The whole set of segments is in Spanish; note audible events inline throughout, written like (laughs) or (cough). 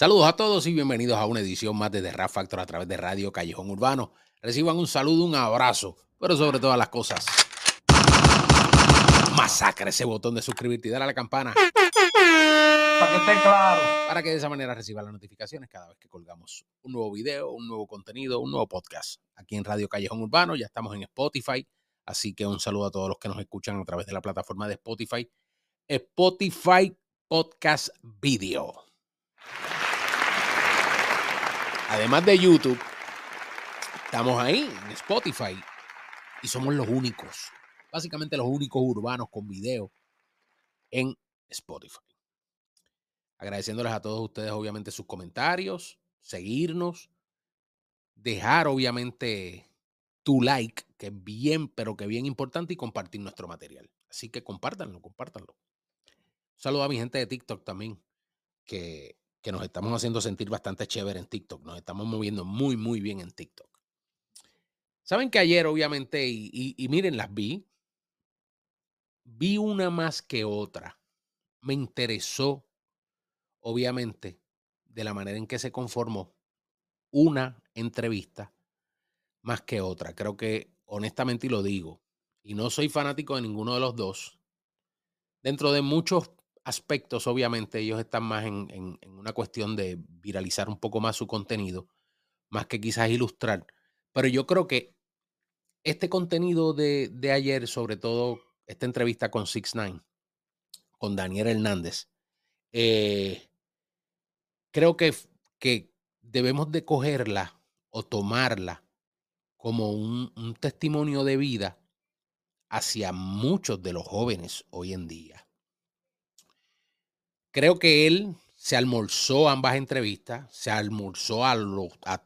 Saludos a todos y bienvenidos a una edición más de The Rap Factor a través de Radio Callejón Urbano. Reciban un saludo, un abrazo, pero sobre todas las cosas, masacre ese botón de suscribirte y darle a la campana Para que esté claro. para que de esa manera reciban las notificaciones cada vez que colgamos un nuevo video, un nuevo contenido, un nuevo podcast. Aquí en Radio Callejón Urbano ya estamos en Spotify, así que un saludo a todos los que nos escuchan a través de la plataforma de Spotify. Spotify Podcast Video. Además de YouTube, estamos ahí en Spotify y somos los únicos, básicamente los únicos urbanos con video en Spotify. Agradeciéndoles a todos ustedes, obviamente, sus comentarios, seguirnos, dejar, obviamente, tu like, que es bien, pero que bien importante, y compartir nuestro material. Así que compártanlo, compártanlo. Un saludo a mi gente de TikTok también, que, que nos estamos haciendo sentir bastante chévere en TikTok. Nos estamos moviendo muy, muy bien en TikTok. Saben que ayer, obviamente, y, y- miren, las vi, vi una más que otra. Me interesó, obviamente, de la manera en que se conformó una entrevista más que otra. Creo que, honestamente, y lo digo, y no soy fanático de ninguno de los dos, dentro de muchos aspectos, obviamente, ellos están más en, en- una cuestión de viralizar un poco más su contenido, más que quizás ilustrar. Pero yo creo que este contenido de, de ayer, sobre todo esta entrevista con Six Nine, con Daniel Hernández, eh, creo que, que debemos de cogerla o tomarla como un testimonio de vida hacia muchos de los jóvenes hoy en día. Creo que él se almorzó ambas entrevistas, se almorzó a,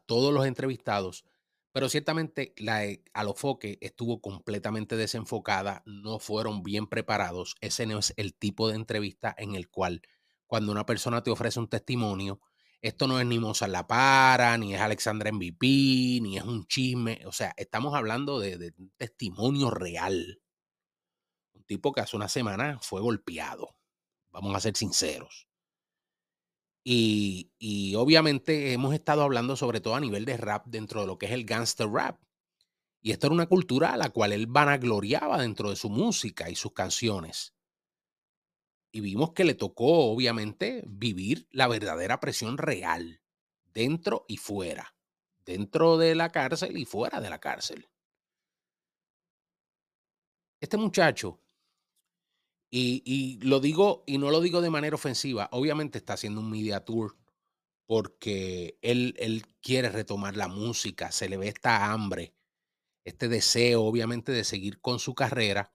todos los entrevistados, pero ciertamente la de Alofoque estuvo completamente desenfocada, no fueron bien preparados. Ese no es el tipo de entrevista en el cual cuando una persona te ofrece un testimonio, esto no es ni Mozart La Para, ni es Alexandra MVP, ni es un chisme. O sea, estamos hablando de, de un testimonio real. Un tipo que hace una semana fue golpeado. Vamos a ser sinceros. Y, y obviamente hemos estado hablando sobre todo a nivel de rap dentro de lo que es el gangster rap. Y esto era una cultura a la cual él vanagloriaba dentro de su música y sus canciones. Y vimos que le tocó, obviamente, vivir la verdadera presión real, dentro y fuera, dentro de la cárcel y fuera de la cárcel. Este muchacho, y, lo digo, y no lo digo de manera ofensiva, obviamente está haciendo un media tour porque él, él quiere retomar la música, se le ve esta hambre, este deseo, obviamente, de seguir con su carrera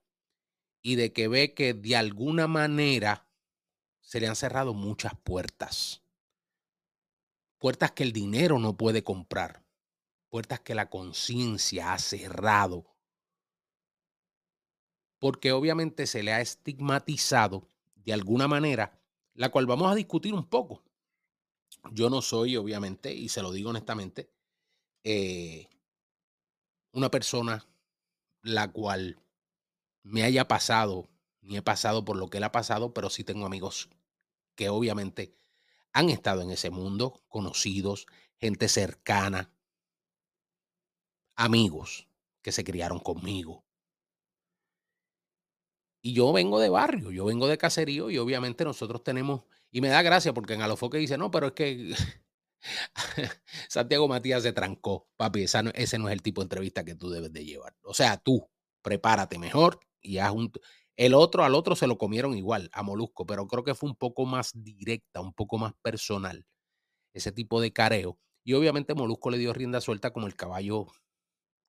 y de que ve que de alguna manera se le han cerrado muchas puertas. Puertas que el dinero no puede comprar. Puertas que la conciencia ha cerrado. Porque obviamente se le ha estigmatizado de alguna manera, la cual vamos a discutir un poco. Yo no soy, obviamente, y se lo digo honestamente, eh, una persona la cual me haya pasado, ni he pasado por lo que él ha pasado, pero sí tengo amigos que obviamente han estado en ese mundo, conocidos, gente cercana, amigos que se criaron conmigo. Y yo vengo de barrio, yo vengo de caserío y obviamente nosotros tenemos, y me da gracia porque en Alofoque dice, no, pero es que (laughs) Santiago Matías se trancó, papi, ese no es el tipo de entrevista que tú debes de llevar. O sea, tú, prepárate mejor y haz un... El otro, al otro se lo comieron igual, a Molusco, pero creo que fue un poco más directa, un poco más personal, ese tipo de careo. Y obviamente Molusco le dio rienda suelta como el caballo,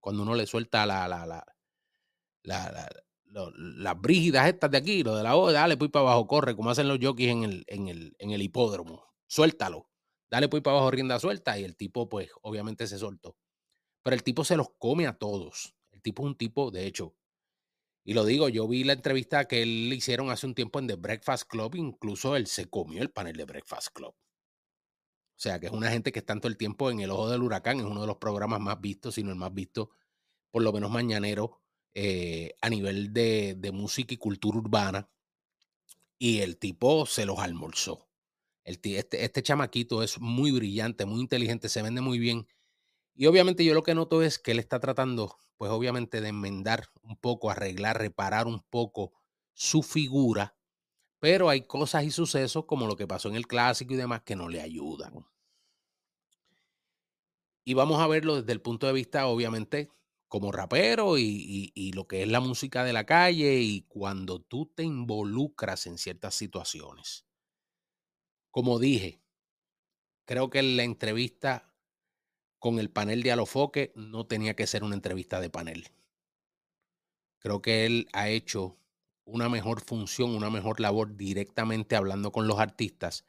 cuando uno le suelta la, la- la- las brígidas estas de aquí, lo de la O, dale, pues para abajo, corre, como hacen los jockeys en el, en el, en el hipódromo. Suéltalo. Dale pues para abajo rienda suelta. Y el tipo, pues, obviamente se soltó. Pero el tipo se los come a todos. El tipo es un tipo, de hecho, y lo digo, yo vi la entrevista que él le hicieron hace un tiempo en The Breakfast Club, incluso él se comió el panel de Breakfast Club. O sea, que es una gente que está todo el tiempo en el ojo del huracán, es uno de los programas más vistos, sino el más visto, por lo menos mañanero, eh, a nivel de, música y cultura urbana. Y el tipo se los almorzó. El, este, este chamaquito es muy brillante, muy inteligente, se vende muy bien. Y obviamente yo lo que noto es que él está tratando, pues obviamente, de enmendar un poco, arreglar, reparar un poco su figura, pero hay cosas y sucesos como lo que pasó en el clásico y demás que no le ayudan. Y vamos a verlo desde el punto de vista, obviamente, como rapero y, y, lo que es la música de la calle y cuando tú te involucras en ciertas situaciones. Como dije, creo que la entrevista con el panel de Alofoque no tenía que ser una entrevista de panel. Creo que él ha hecho una mejor función, una mejor labor directamente hablando con los artistas,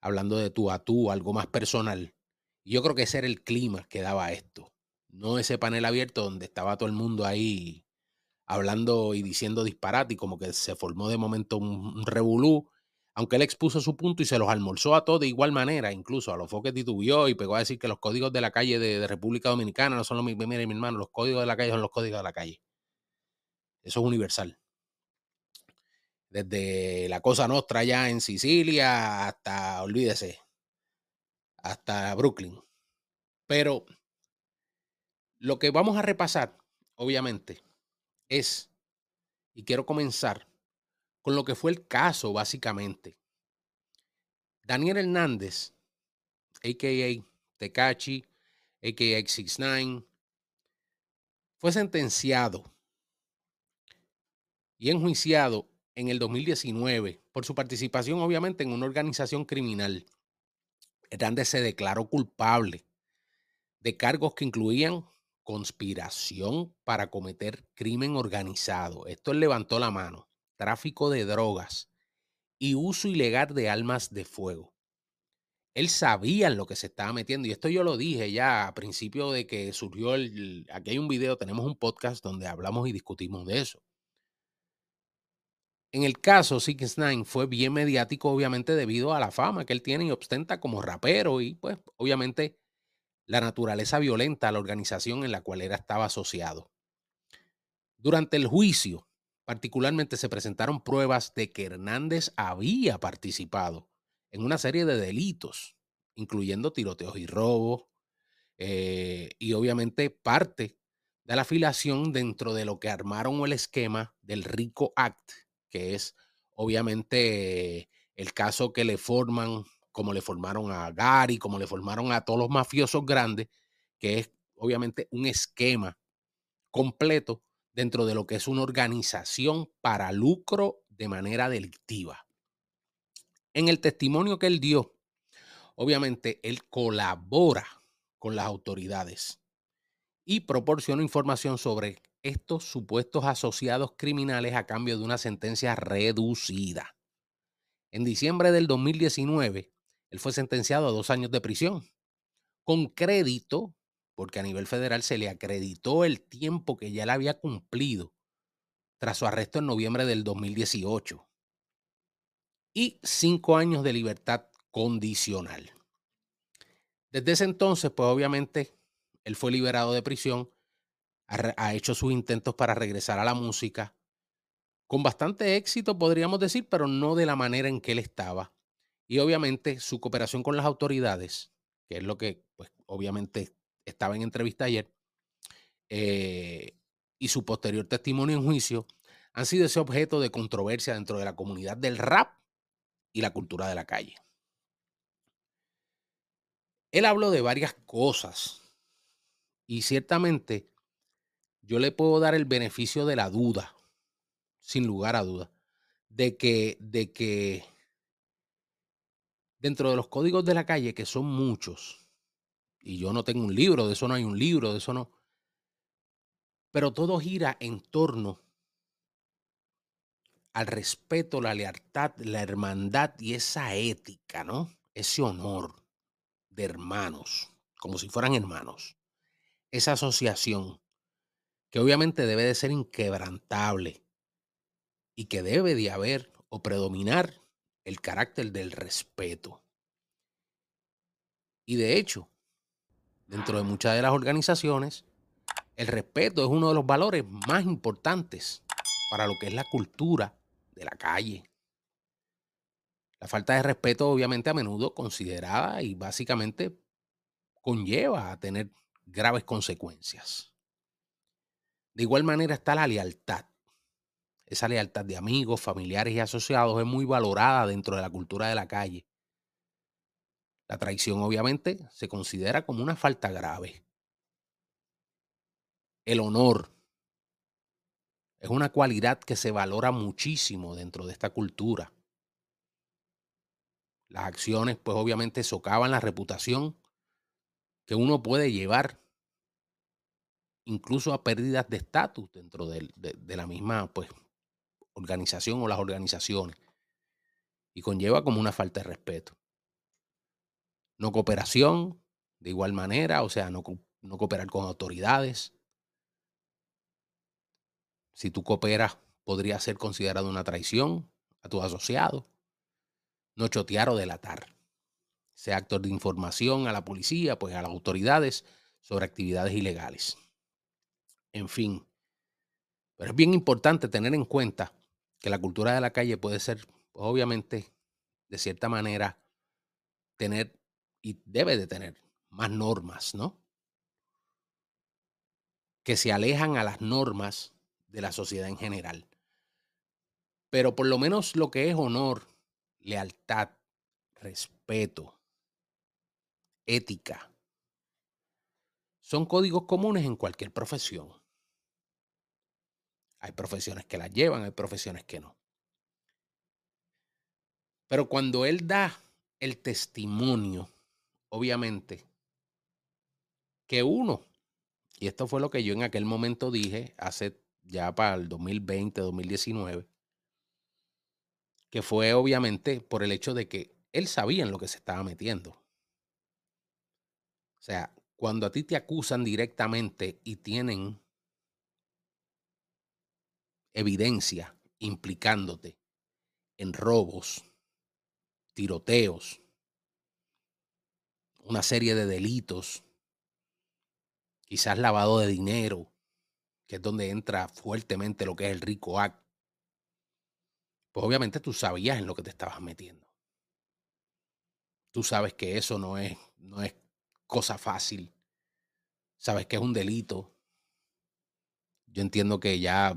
hablando de tú a tú, algo más personal. Y yo creo que ese era el clima que daba esto. No ese panel abierto donde estaba todo el mundo ahí hablando y diciendo disparate y como que se formó de momento un, revolú aunque él expuso su punto y se los almorzó a todos de igual manera, incluso a los foques titubió y pegó a decir que los códigos de la calle de, República Dominicana no son los mismos. Mire, mi hermano, los códigos de la calle son los códigos de la calle. Eso es universal. Desde la Cosa Nostra allá en Sicilia hasta, olvídese, hasta Brooklyn. Pero lo que vamos a repasar, obviamente, es, y quiero comenzar con lo que fue el caso, básicamente. Daniel Hernández, a.k.a. Tecachi, a.k.a. 69, fue sentenciado y enjuiciado en el 2019 por su participación, obviamente, en una organización criminal. Hernández se declaró culpable de cargos que incluían conspiración para cometer crimen organizado. Esto levantó la mano tráfico de drogas y uso ilegal de armas de fuego. Él sabía en lo que se estaba metiendo y esto yo lo dije ya a principio de que surgió el... Aquí hay un video, tenemos un podcast donde hablamos y discutimos de eso. En el caso, Six Nine fue bien mediático, obviamente, debido a la fama que él tiene y ostenta como rapero y, pues, obviamente, la naturaleza violenta a la organización en la cual era estaba asociado. Durante el juicio, Particularmente se presentaron pruebas de que Hernández había participado en una serie de delitos, incluyendo tiroteos y robos, eh, y obviamente parte de la afiliación dentro de lo que armaron el esquema del RICO Act, que es obviamente el caso que le forman, como le formaron a Gary, como le formaron a todos los mafiosos grandes, que es obviamente un esquema completo dentro de lo que es una organización para lucro de manera delictiva. En el testimonio que él dio, obviamente él colabora con las autoridades y proporciona información sobre estos supuestos asociados criminales a cambio de una sentencia reducida. En diciembre del 2019, él fue sentenciado a dos años de prisión, con crédito porque a nivel federal se le acreditó el tiempo que ya le había cumplido tras su arresto en noviembre del 2018 y cinco años de libertad condicional. Desde ese entonces, pues obviamente, él fue liberado de prisión, ha, ha hecho sus intentos para regresar a la música, con bastante éxito, podríamos decir, pero no de la manera en que él estaba. Y obviamente su cooperación con las autoridades, que es lo que, pues, obviamente estaba en entrevista ayer, eh, y su posterior testimonio en juicio han sido ese objeto de controversia dentro de la comunidad del rap y la cultura de la calle. Él habló de varias cosas y ciertamente yo le puedo dar el beneficio de la duda, sin lugar a duda, de que, de que dentro de los códigos de la calle, que son muchos, y yo no tengo un libro, de eso no hay un libro, de eso no. Pero todo gira en torno al respeto, la lealtad, la hermandad y esa ética, ¿no? Ese honor de hermanos, como si fueran hermanos. Esa asociación que obviamente debe de ser inquebrantable y que debe de haber o predominar el carácter del respeto. Y de hecho, dentro de muchas de las organizaciones, el respeto es uno de los valores más importantes para lo que es la cultura de la calle. La falta de respeto obviamente a menudo considerada y básicamente conlleva a tener graves consecuencias. De igual manera está la lealtad. Esa lealtad de amigos, familiares y asociados es muy valorada dentro de la cultura de la calle. La traición obviamente se considera como una falta grave. El honor es una cualidad que se valora muchísimo dentro de esta cultura. Las acciones pues obviamente socavan la reputación que uno puede llevar incluso a pérdidas de estatus dentro de, la misma pues, organización o las organizaciones. Y conlleva como una falta de respeto. No cooperación, de igual manera, o sea, no, no cooperar con autoridades. Si tú cooperas, podría ser considerado una traición a tu asociado. No chotear o delatar. Sea actor de información a la policía, pues a las autoridades sobre actividades ilegales. En fin. Pero es bien importante tener en cuenta que la cultura de la calle puede ser, obviamente, de cierta manera, tener y debe de tener más normas, ¿no? Que se alejan a las normas de la sociedad en general. Pero por lo menos lo que es honor, lealtad, respeto, ética, son códigos comunes en cualquier profesión. Hay profesiones que las llevan, hay profesiones que no. Pero cuando él da el testimonio obviamente, que uno, y esto fue lo que yo en aquel momento dije, hace ya para el 2020, 2019, que fue obviamente por el hecho de que él sabía en lo que se estaba metiendo. O sea, cuando a ti te acusan directamente y tienen evidencia implicándote en robos, tiroteos, una serie de delitos, quizás lavado de dinero, que es donde entra fuertemente lo que es el rico act. Pues obviamente tú sabías en lo que te estabas metiendo. Tú sabes que eso no es, no es cosa fácil. Sabes que es un delito. Yo entiendo que ya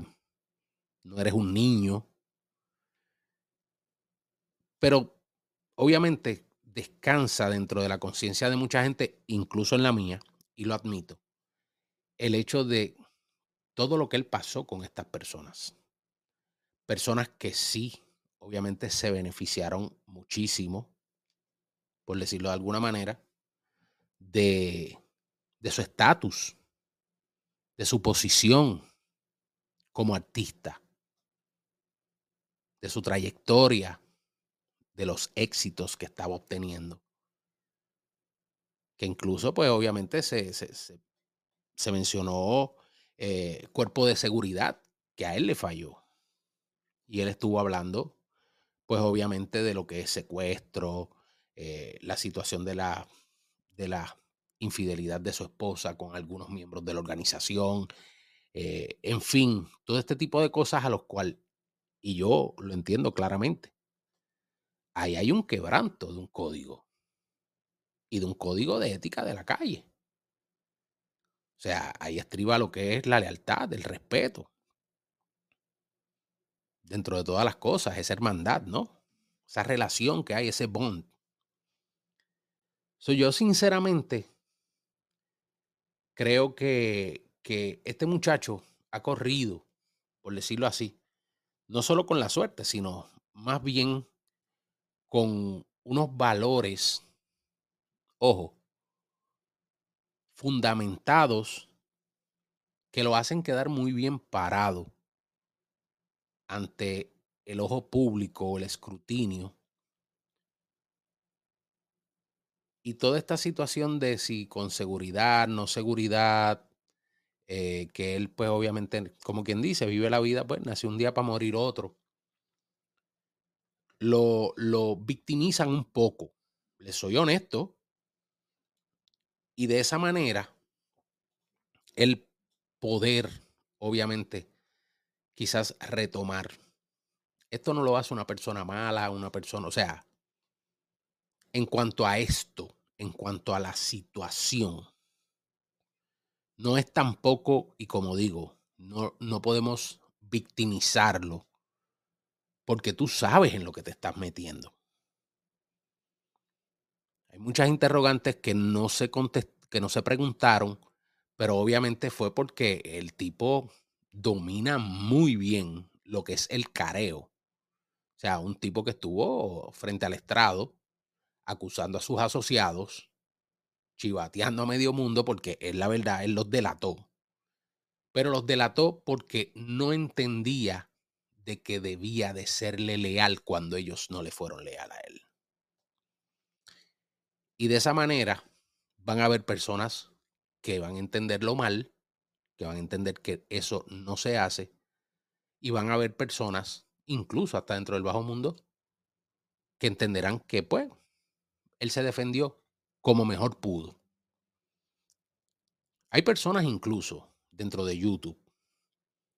no eres un niño. Pero obviamente descansa dentro de la conciencia de mucha gente, incluso en la mía, y lo admito, el hecho de todo lo que él pasó con estas personas. Personas que sí, obviamente se beneficiaron muchísimo, por decirlo de alguna manera, de, de su estatus, de su posición como artista, de su trayectoria de los éxitos que estaba obteniendo. Que incluso, pues obviamente se, se, mencionó eh, cuerpo de seguridad, que a él le falló. Y él estuvo hablando, pues obviamente, de lo que es secuestro, eh, la situación de la, de la infidelidad de su esposa con algunos miembros de la organización, eh, en fin, todo este tipo de cosas a los cuales, y yo lo entiendo claramente, ahí hay un quebranto de un código y de un código de ética de la calle. O sea, ahí estriba lo que es la lealtad, el respeto. Dentro de todas las cosas, esa hermandad, ¿no? Esa relación que hay, ese bond. So, yo sinceramente creo que, que este muchacho ha corrido, por decirlo así, no solo con la suerte, sino más bien con unos valores, ojo, fundamentados que lo hacen quedar muy bien parado ante el ojo público el escrutinio. Y toda esta situación de si con seguridad, no seguridad, eh, que él pues obviamente, como quien dice, vive la vida, pues nació un día para morir otro lo, lo victimizan un poco. Les soy honesto. Y de esa manera, el poder, obviamente, quizás retomar. Esto no lo hace una persona mala, una persona, o sea, en cuanto a esto, en cuanto a la situación, no es tampoco, y como digo, no, no podemos victimizarlo, porque tú sabes en lo que te estás metiendo. Hay muchas interrogantes que no se, que no se preguntaron, pero obviamente fue porque el tipo domina muy bien lo que es el careo. O sea, un tipo que estuvo frente al estrado acusando a sus asociados, chivateando a medio mundo porque es la verdad, él los delató. Pero los delató porque no entendía de que debía de serle leal cuando ellos no le fueron leal a él. Y de esa manera van a haber personas que van a entenderlo mal, que van a entender que eso no se hace, y van a haber personas, incluso hasta dentro del bajo mundo, que entenderán que, pues, él se defendió como mejor pudo. Hay personas incluso dentro de YouTube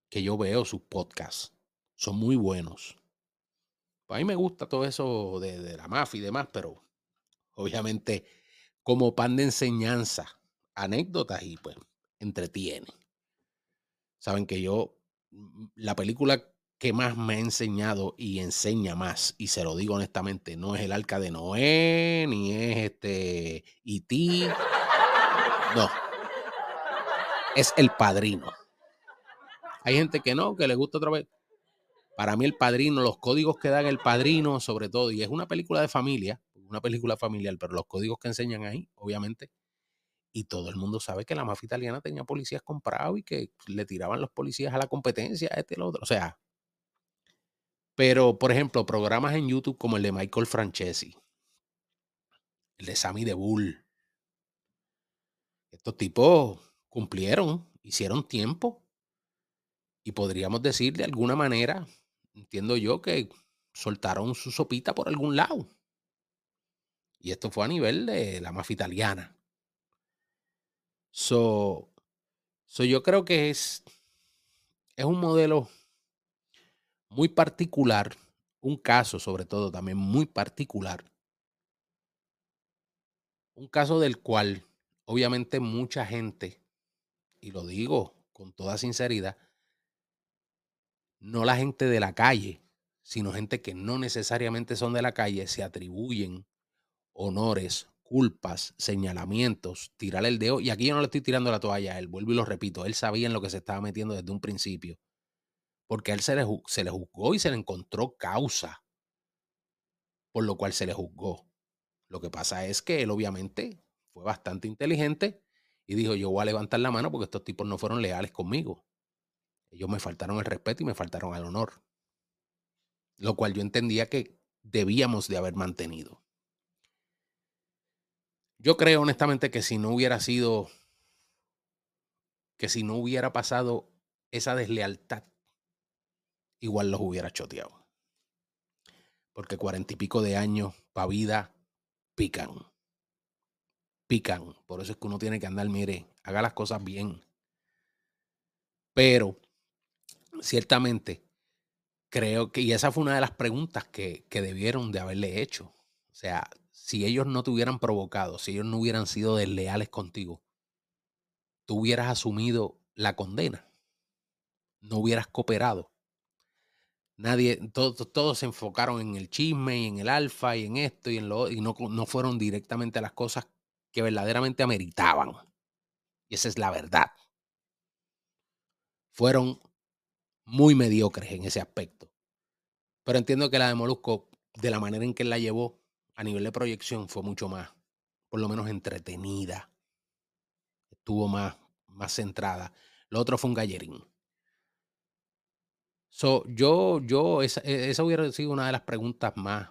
que yo veo sus podcasts. Son muy buenos. A mí me gusta todo eso de, de la mafia y demás, pero obviamente como pan de enseñanza, anécdotas y pues entretiene. Saben que yo, mm, la película que más me ha enseñado y enseña más, y se lo digo honestamente, no es el arca de Noé, ni es este E.T. No. Es el padrino. Hay gente que no, que le gusta otra vez. Para mí el padrino, los códigos que dan el padrino, sobre todo, y es una película de familia, una película familiar, pero los códigos que enseñan ahí, obviamente, y todo el mundo sabe que la mafia italiana tenía policías comprados y que le tiraban los policías a la competencia, este y el otro. O sea, pero, por ejemplo, programas en YouTube como el de Michael Francesi, el de Sammy de Bull. Estos tipos cumplieron, hicieron tiempo. Y podríamos decir de alguna manera, entiendo yo, que soltaron su sopita por algún lado. Y esto fue a nivel de la mafia italiana. So, so yo creo que es, es un modelo muy particular, un caso sobre todo también muy particular, un caso del cual obviamente mucha gente, y lo digo con toda sinceridad, no la gente de la calle, sino gente que no necesariamente son de la calle, se atribuyen honores, culpas, señalamientos, tirar el dedo. Y aquí yo no le estoy tirando la toalla a él, vuelvo y lo repito, él sabía en lo que se estaba metiendo desde un principio porque a él se le, se le juzgó y se le encontró causa, por lo cual se le juzgó. Lo que pasa es que él obviamente fue bastante inteligente y dijo, yo voy a levantar la mano porque estos tipos no fueron leales conmigo. Ellos me faltaron el respeto y me faltaron el honor. Lo cual yo entendía que debíamos de haber mantenido. Yo creo honestamente que si no hubiera sido, que si no hubiera pasado esa deslealtad igual los hubiera choteado. Porque cuarenta y pico de años para vida pican. Pican. Por eso es que uno tiene que andar, mire, haga las cosas bien. Pero, ciertamente, creo que, y esa fue una de las preguntas que, que debieron de haberle hecho. O sea, si ellos no te hubieran provocado, si ellos no hubieran sido desleales contigo, tú hubieras asumido la condena, no hubieras cooperado. Nadie, todos se enfocaron en el chisme y en el alfa y en esto y en lo y no, no fueron directamente a las cosas que verdaderamente ameritaban. Y esa es la verdad. Fueron muy mediocres en ese aspecto. Pero entiendo que la de Molusco, de la manera en que la llevó a nivel de proyección, fue mucho más, por lo menos entretenida. Estuvo más, más centrada. Lo otro fue un gallerín. So, yo, yo, esa, e, esa, hubiera sido una de las preguntas más,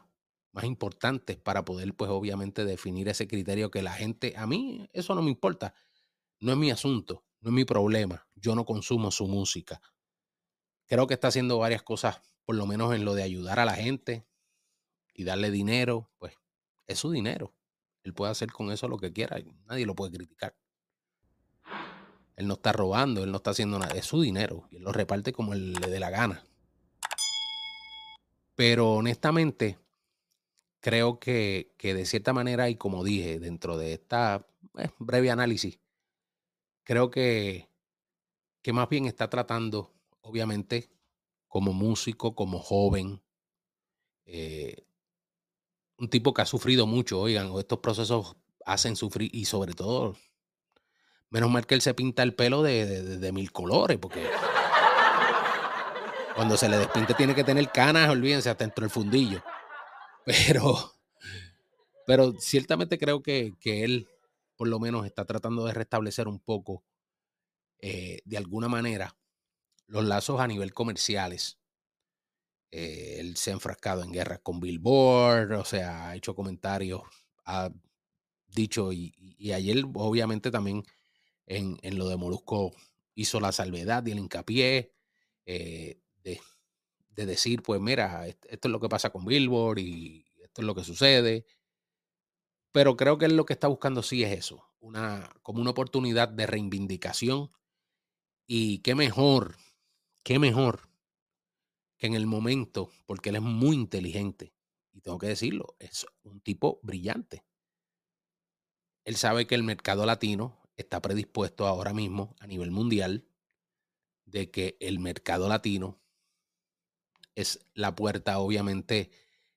más importantes para poder, pues, obviamente, definir ese criterio que la gente, a mí, eso no me importa. No es mi asunto, no es mi problema. Yo no consumo su música. Creo que está haciendo varias cosas, por lo menos en lo de ayudar a la gente y darle dinero, pues, es su dinero. Él puede hacer con eso lo que quiera, nadie lo puede criticar. Él no está robando, él no está haciendo nada. Es su dinero y él lo reparte como él le dé la gana. Pero honestamente, creo que, que, de cierta manera, y como dije, dentro de esta eh, breve análisis, creo que, que más bien está tratando, obviamente, como músico, como joven, eh, un tipo que ha sufrido mucho, oigan, estos procesos hacen sufrir y sobre todo, menos mal que él se pinta el pelo de, mil colores, porque cuando se le despinte tiene que tener canas, olvídense, hasta dentro del fundillo. Pero, pero ciertamente creo que, él por lo menos está tratando de restablecer un poco, eh, de alguna manera, los lazos a nivel comerciales eh, él se ha enfrascado en guerras con Billboard, o sea, ha hecho comentarios, ha dicho, y, ayer obviamente también en, lo de Molusco hizo la salvedad y el hincapié eh, de, decir, pues mira, esto es lo que pasa con Billboard y esto es lo que sucede. Pero creo que él lo que está buscando sí es eso, una, como una oportunidad de reivindicación. Y qué mejor, qué mejor que en el momento, porque él es muy inteligente, y tengo que decirlo, es un tipo brillante. Él sabe que el mercado latino está predispuesto ahora mismo a nivel mundial de que el mercado latino es la puerta, obviamente,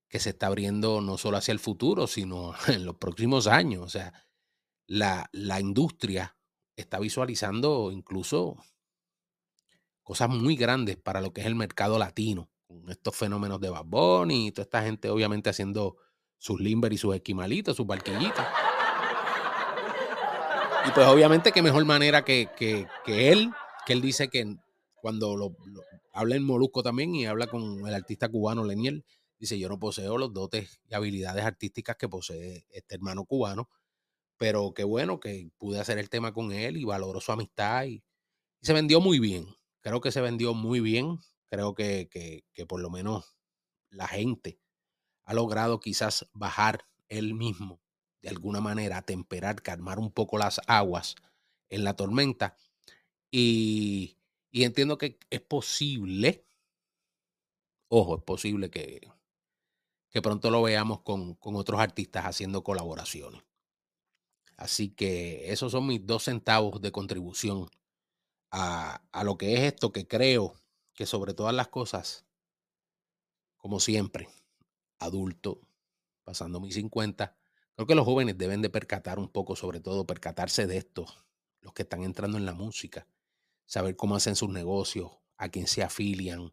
que se está abriendo no solo hacia el futuro, sino (laughs) en los próximos años. O sea, la, la industria está visualizando incluso cosas muy grandes para lo que es el mercado latino, con estos fenómenos de Bad y toda esta gente obviamente haciendo sus limber y sus esquimalitos, sus barquillitos. Y pues obviamente qué mejor manera que, que, él, que él dice que cuando lo, habla en Molusco también y habla con el artista cubano Leniel, dice yo no poseo los dotes y habilidades artísticas que posee este hermano cubano, pero qué bueno que pude hacer el tema con él y valoro su amistad y se vendió muy bien. Creo que se vendió muy bien. Creo que, que, por lo menos la gente ha logrado quizás bajar él mismo de alguna manera, temperar, calmar un poco las aguas en la tormenta. Y, y entiendo que es posible, ojo, es posible que, que pronto lo veamos con, con, otros artistas haciendo colaboraciones. Así que esos son mis dos centavos de contribución a, lo que es esto que creo que sobre todas las cosas, como siempre, adulto, pasando mis 50, creo que los jóvenes deben de percatar un poco, sobre todo percatarse de esto, los que están entrando en la música, saber cómo hacen sus negocios, a quién se afilian,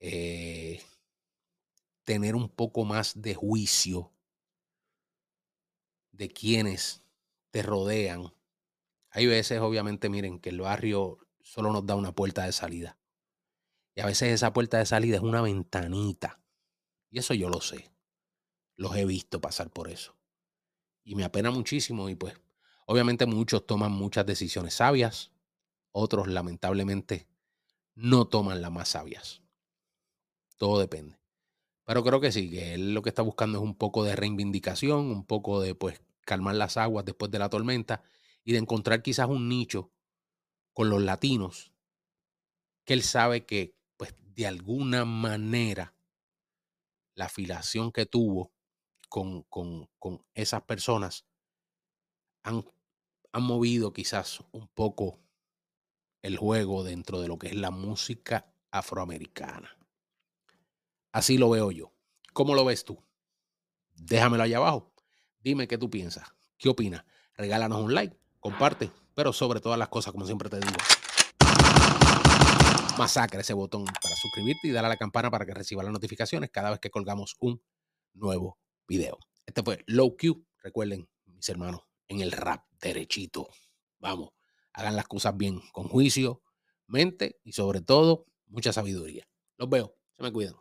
eh, tener un poco más de juicio de quienes te rodean hay veces, obviamente, miren, que el barrio solo nos da una puerta de salida. Y a veces esa puerta de salida es una ventanita. Y eso yo lo sé. Los he visto pasar por eso. Y me apena muchísimo. Y pues, obviamente muchos toman muchas decisiones sabias. Otros, lamentablemente, no toman las más sabias. Todo depende. Pero creo que sí, que él lo que está buscando es un poco de reivindicación, un poco de, pues, calmar las aguas después de la tormenta y de encontrar quizás un nicho con los latinos que él sabe que, pues, de alguna manera, la afiliación que tuvo con, con, con esas personas han, han movido quizás un poco el juego dentro de lo que es la música afroamericana. Así lo veo yo. ¿Cómo lo ves tú? Déjamelo allá abajo. Dime qué tú piensas. ¿Qué opinas? Regálanos un like comparte, pero sobre todas las cosas, como siempre te digo, masacra ese botón para suscribirte y darle a la campana para que reciba las notificaciones cada vez que colgamos un nuevo video. Este fue Low Q. Recuerden, mis hermanos, en el rap derechito. Vamos, hagan las cosas bien, con juicio, mente y sobre todo mucha sabiduría. Los veo, se me cuidan.